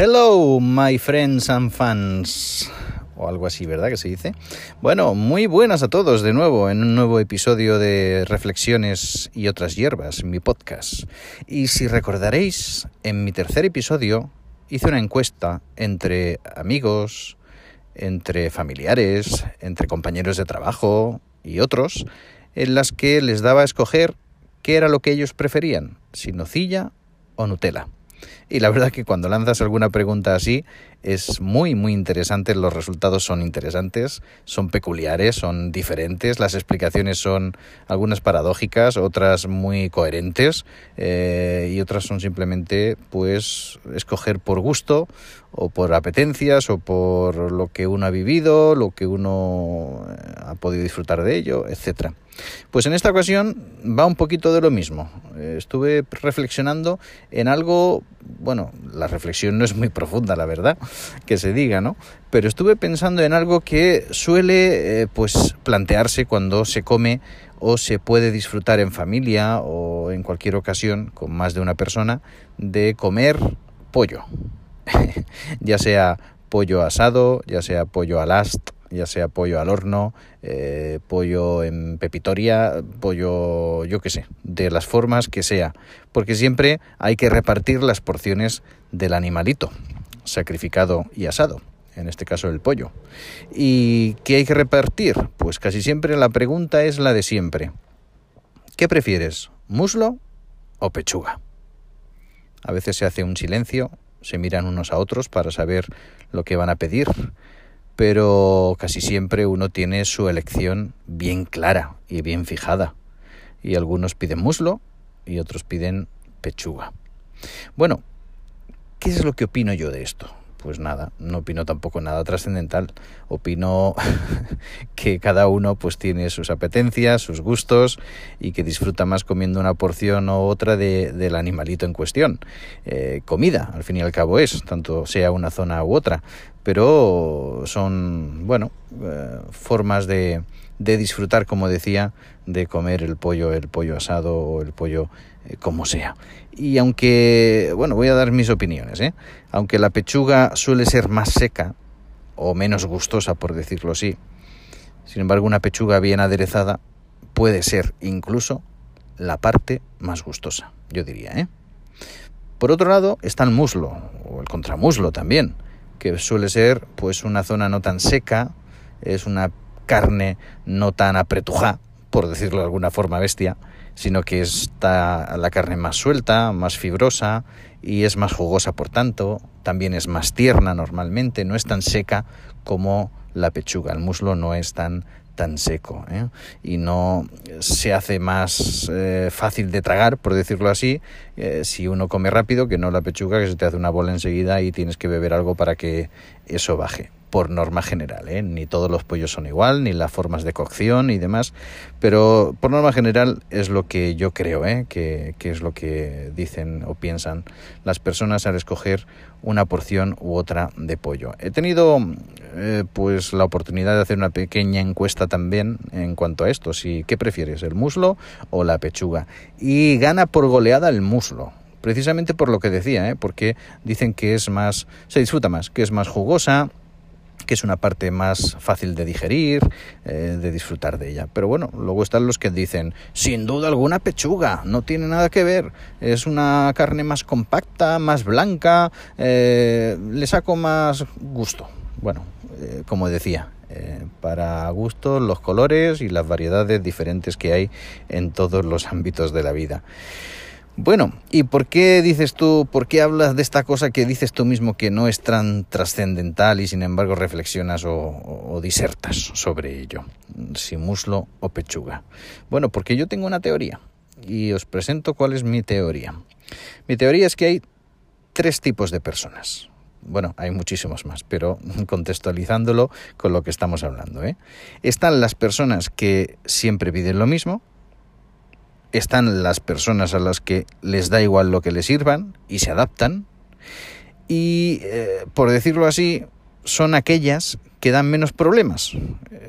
Hello, my friends and fans. O algo así, ¿verdad que se dice? Bueno, muy buenas a todos de nuevo en un nuevo episodio de Reflexiones y otras hierbas, mi podcast. Y si recordaréis, en mi tercer episodio hice una encuesta entre amigos, entre familiares, entre compañeros de trabajo y otros, en las que les daba a escoger qué era lo que ellos preferían, si nocilla o Nutella. Y la verdad que cuando lanzas alguna pregunta así es muy muy interesante, los resultados son interesantes, son peculiares, son diferentes, las explicaciones son algunas paradójicas, otras muy coherentes eh, y otras son simplemente pues escoger por gusto o por apetencias o por lo que uno ha vivido, lo que uno eh, ha podido disfrutar de ello, etcétera. Pues en esta ocasión va un poquito de lo mismo. Eh, estuve reflexionando en algo, bueno, la reflexión no es muy profunda, la verdad, que se diga, ¿no? Pero estuve pensando en algo que suele, eh, pues, plantearse cuando se come o se puede disfrutar en familia o en cualquier ocasión con más de una persona de comer pollo, ya sea pollo asado, ya sea pollo al ast, ya sea pollo al horno, eh, pollo en pepitoria, pollo, yo qué sé, de las formas que sea, porque siempre hay que repartir las porciones del animalito sacrificado y asado, en este caso el pollo. ¿Y qué hay que repartir? Pues casi siempre la pregunta es la de siempre. ¿Qué prefieres, muslo o pechuga? A veces se hace un silencio, se miran unos a otros para saber lo que van a pedir pero casi siempre uno tiene su elección bien clara y bien fijada. Y algunos piden muslo y otros piden pechuga. Bueno, ¿qué es lo que opino yo de esto? Pues nada, no opino tampoco nada trascendental. Opino que cada uno pues tiene sus apetencias, sus gustos y que disfruta más comiendo una porción u otra de, del animalito en cuestión. Eh, comida, al fin y al cabo es, tanto sea una zona u otra pero son, bueno, eh, formas de, de, disfrutar, como decía, de comer el pollo, el pollo asado o el pollo eh, como sea. Y aunque, bueno, voy a dar mis opiniones, ¿eh? aunque la pechuga suele ser más seca o menos gustosa, por decirlo así, sin embargo, una pechuga bien aderezada puede ser incluso la parte más gustosa, yo diría, ¿eh? Por otro lado está el muslo, o el contramuslo también, que suele ser pues una zona no tan seca, es una carne no tan apretujada, por decirlo de alguna forma bestia, sino que está la carne más suelta, más fibrosa y es más jugosa por tanto, también es más tierna normalmente, no es tan seca como la pechuga, el muslo no es tan tan seco ¿eh? y no se hace más eh, fácil de tragar, por decirlo así, eh, si uno come rápido que no la pechuga que se te hace una bola enseguida y tienes que beber algo para que eso baje por norma general, ¿eh? ni todos los pollos son igual, ni las formas de cocción y demás, pero por norma general es lo que yo creo, ¿eh? que, que, es lo que dicen o piensan las personas al escoger una porción u otra de pollo. He tenido eh, pues la oportunidad de hacer una pequeña encuesta también en cuanto a esto, si qué prefieres, el muslo o la pechuga, y gana por goleada el muslo precisamente por lo que decía, ¿eh? porque dicen que es más, se disfruta más, que es más jugosa, que es una parte más fácil de digerir, eh, de disfrutar de ella. Pero bueno, luego están los que dicen, sin duda alguna pechuga, no tiene nada que ver, es una carne más compacta, más blanca, eh, le saco más gusto. Bueno, eh, como decía, para gusto los colores y las variedades diferentes que hay en todos los ámbitos de la vida. Bueno, ¿y por qué dices tú, por qué hablas de esta cosa que dices tú mismo que no es tan trascendental y sin embargo reflexionas o, disertas sobre ello? Si muslo o pechuga. Bueno, porque yo tengo una teoría y os presento cuál es mi teoría. Mi teoría es que hay tres tipos de personas. Bueno, hay muchísimos más, pero contextualizándolo con lo que estamos hablando. ¿eh? Están las personas que siempre piden lo mismo, están las personas a las que les da igual lo que les sirvan y se adaptan. Y, eh, por decirlo así, son aquellas que dan menos problemas,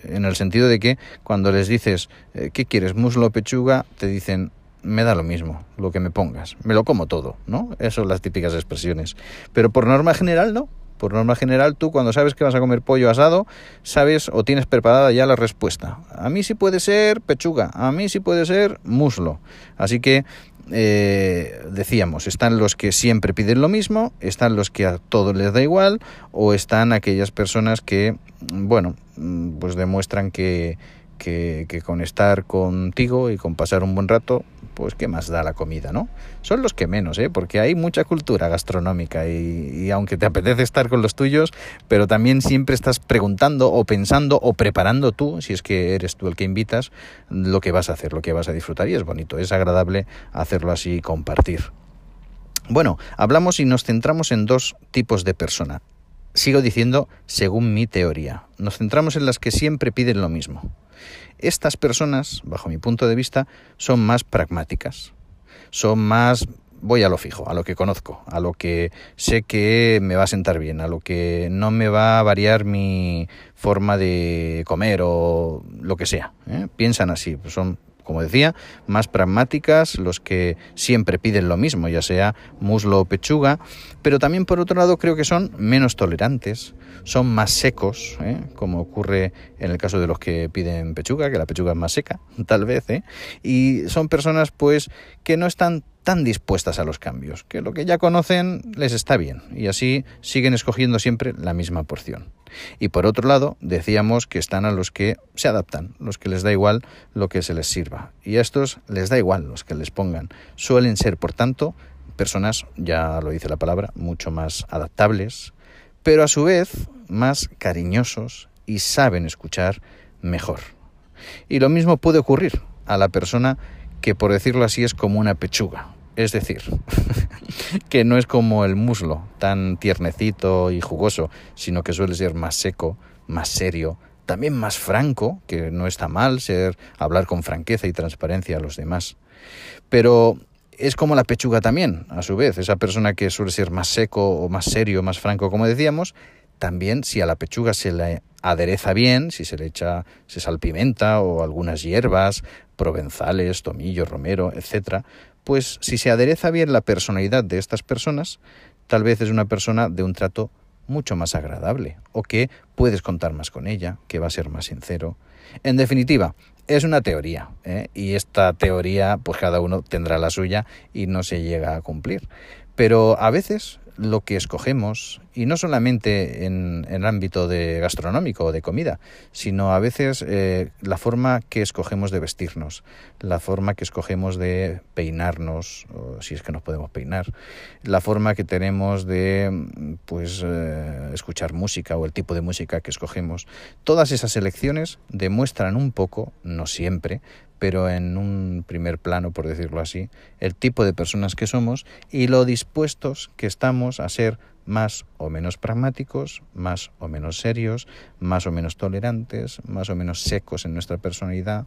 en el sentido de que cuando les dices, eh, ¿qué quieres, muslo o pechuga? Te dicen, me da lo mismo lo que me pongas, me lo como todo, ¿no? Esas son las típicas expresiones. Pero por norma general, no. Por norma general, tú cuando sabes que vas a comer pollo asado, sabes o tienes preparada ya la respuesta. A mí sí puede ser pechuga, a mí sí puede ser muslo. Así que eh, decíamos, están los que siempre piden lo mismo, están los que a todos les da igual, o están aquellas personas que, bueno, pues demuestran que, que, que, con estar contigo y con pasar un buen rato, pues qué más da la comida, ¿no? Son los que menos, ¿eh? Porque hay mucha cultura gastronómica y, y, aunque te apetece estar con los tuyos, pero también siempre estás preguntando o pensando o preparando tú, si es que eres tú el que invitas, lo que vas a hacer, lo que vas a disfrutar y es bonito, es agradable hacerlo así y compartir. Bueno, hablamos y nos centramos en dos tipos de persona. Sigo diciendo según mi teoría. Nos centramos en las que siempre piden lo mismo. Estas personas, bajo mi punto de vista, son más pragmáticas, son más voy a lo fijo, a lo que conozco, a lo que sé que me va a sentar bien, a lo que no me va a variar mi forma de comer o lo que sea. ¿eh? Piensan así, son como decía, más pragmáticas, los que siempre piden lo mismo, ya sea muslo o pechuga, pero también por otro lado creo que son menos tolerantes, son más secos, ¿eh? como ocurre en el caso de los que piden pechuga, que la pechuga es más seca, tal vez, ¿eh? y son personas pues que no están tan dispuestas a los cambios, que lo que ya conocen les está bien y así siguen escogiendo siempre la misma porción. Y por otro lado, decíamos que están a los que se adaptan, los que les da igual lo que se les sirva. Y a estos les da igual los que les pongan. Suelen ser, por tanto, personas, ya lo dice la palabra, mucho más adaptables, pero a su vez más cariñosos y saben escuchar mejor. Y lo mismo puede ocurrir a la persona que, por decirlo así, es como una pechuga, es decir, que no es como el muslo, tan tiernecito y jugoso, sino que suele ser más seco, más serio, también más franco, que no está mal ser hablar con franqueza y transparencia a los demás. Pero es como la pechuga también, a su vez, esa persona que suele ser más seco o más serio, más franco, como decíamos, también si a la pechuga se le adereza bien, si se le echa, se salpimenta o algunas hierbas, provenzales, tomillo, romero, etcétera, pues si se adereza bien la personalidad de estas personas, tal vez es una persona de un trato mucho más agradable o que puedes contar más con ella, que va a ser más sincero. En definitiva, es una teoría ¿eh? y esta teoría pues cada uno tendrá la suya y no se llega a cumplir. Pero a veces lo que escogemos, y no solamente en, en el ámbito de gastronómico o de comida, sino a veces eh, la forma que escogemos de vestirnos, la forma que escogemos de peinarnos, si es que nos podemos peinar, la forma que tenemos de pues eh, escuchar música o el tipo de música que escogemos. Todas esas elecciones demuestran un poco, no siempre, pero en un primer plano, por decirlo así, el tipo de personas que somos y lo dispuestos que estamos a ser más o menos pragmáticos, más o menos serios, más o menos tolerantes, más o menos secos en nuestra personalidad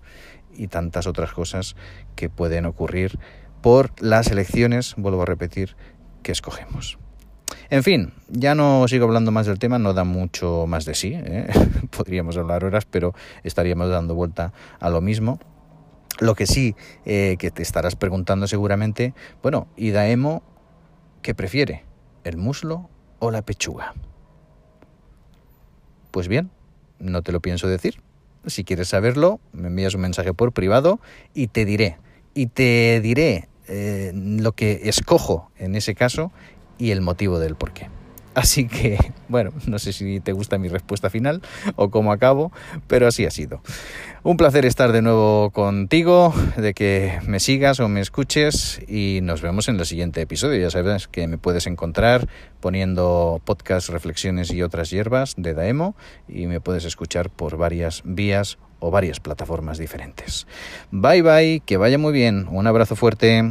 y tantas otras cosas que pueden ocurrir por las elecciones, vuelvo a repetir, que escogemos. En fin, ya no sigo hablando más del tema, no da mucho más de sí, ¿eh? podríamos hablar horas, pero estaríamos dando vuelta a lo mismo. Lo que sí eh, que te estarás preguntando seguramente, bueno, ¿y Daemo qué prefiere? ¿El muslo o la pechuga? Pues bien, no te lo pienso decir. Si quieres saberlo, me envías un mensaje por privado y te diré. Y te diré eh, lo que escojo en ese caso y el motivo del porqué. Así que, bueno, no sé si te gusta mi respuesta final o cómo acabo, pero así ha sido. Un placer estar de nuevo contigo, de que me sigas o me escuches y nos vemos en el siguiente episodio. Ya sabes que me puedes encontrar poniendo podcast, reflexiones y otras hierbas de Daemo y me puedes escuchar por varias vías o varias plataformas diferentes. Bye bye, que vaya muy bien, un abrazo fuerte.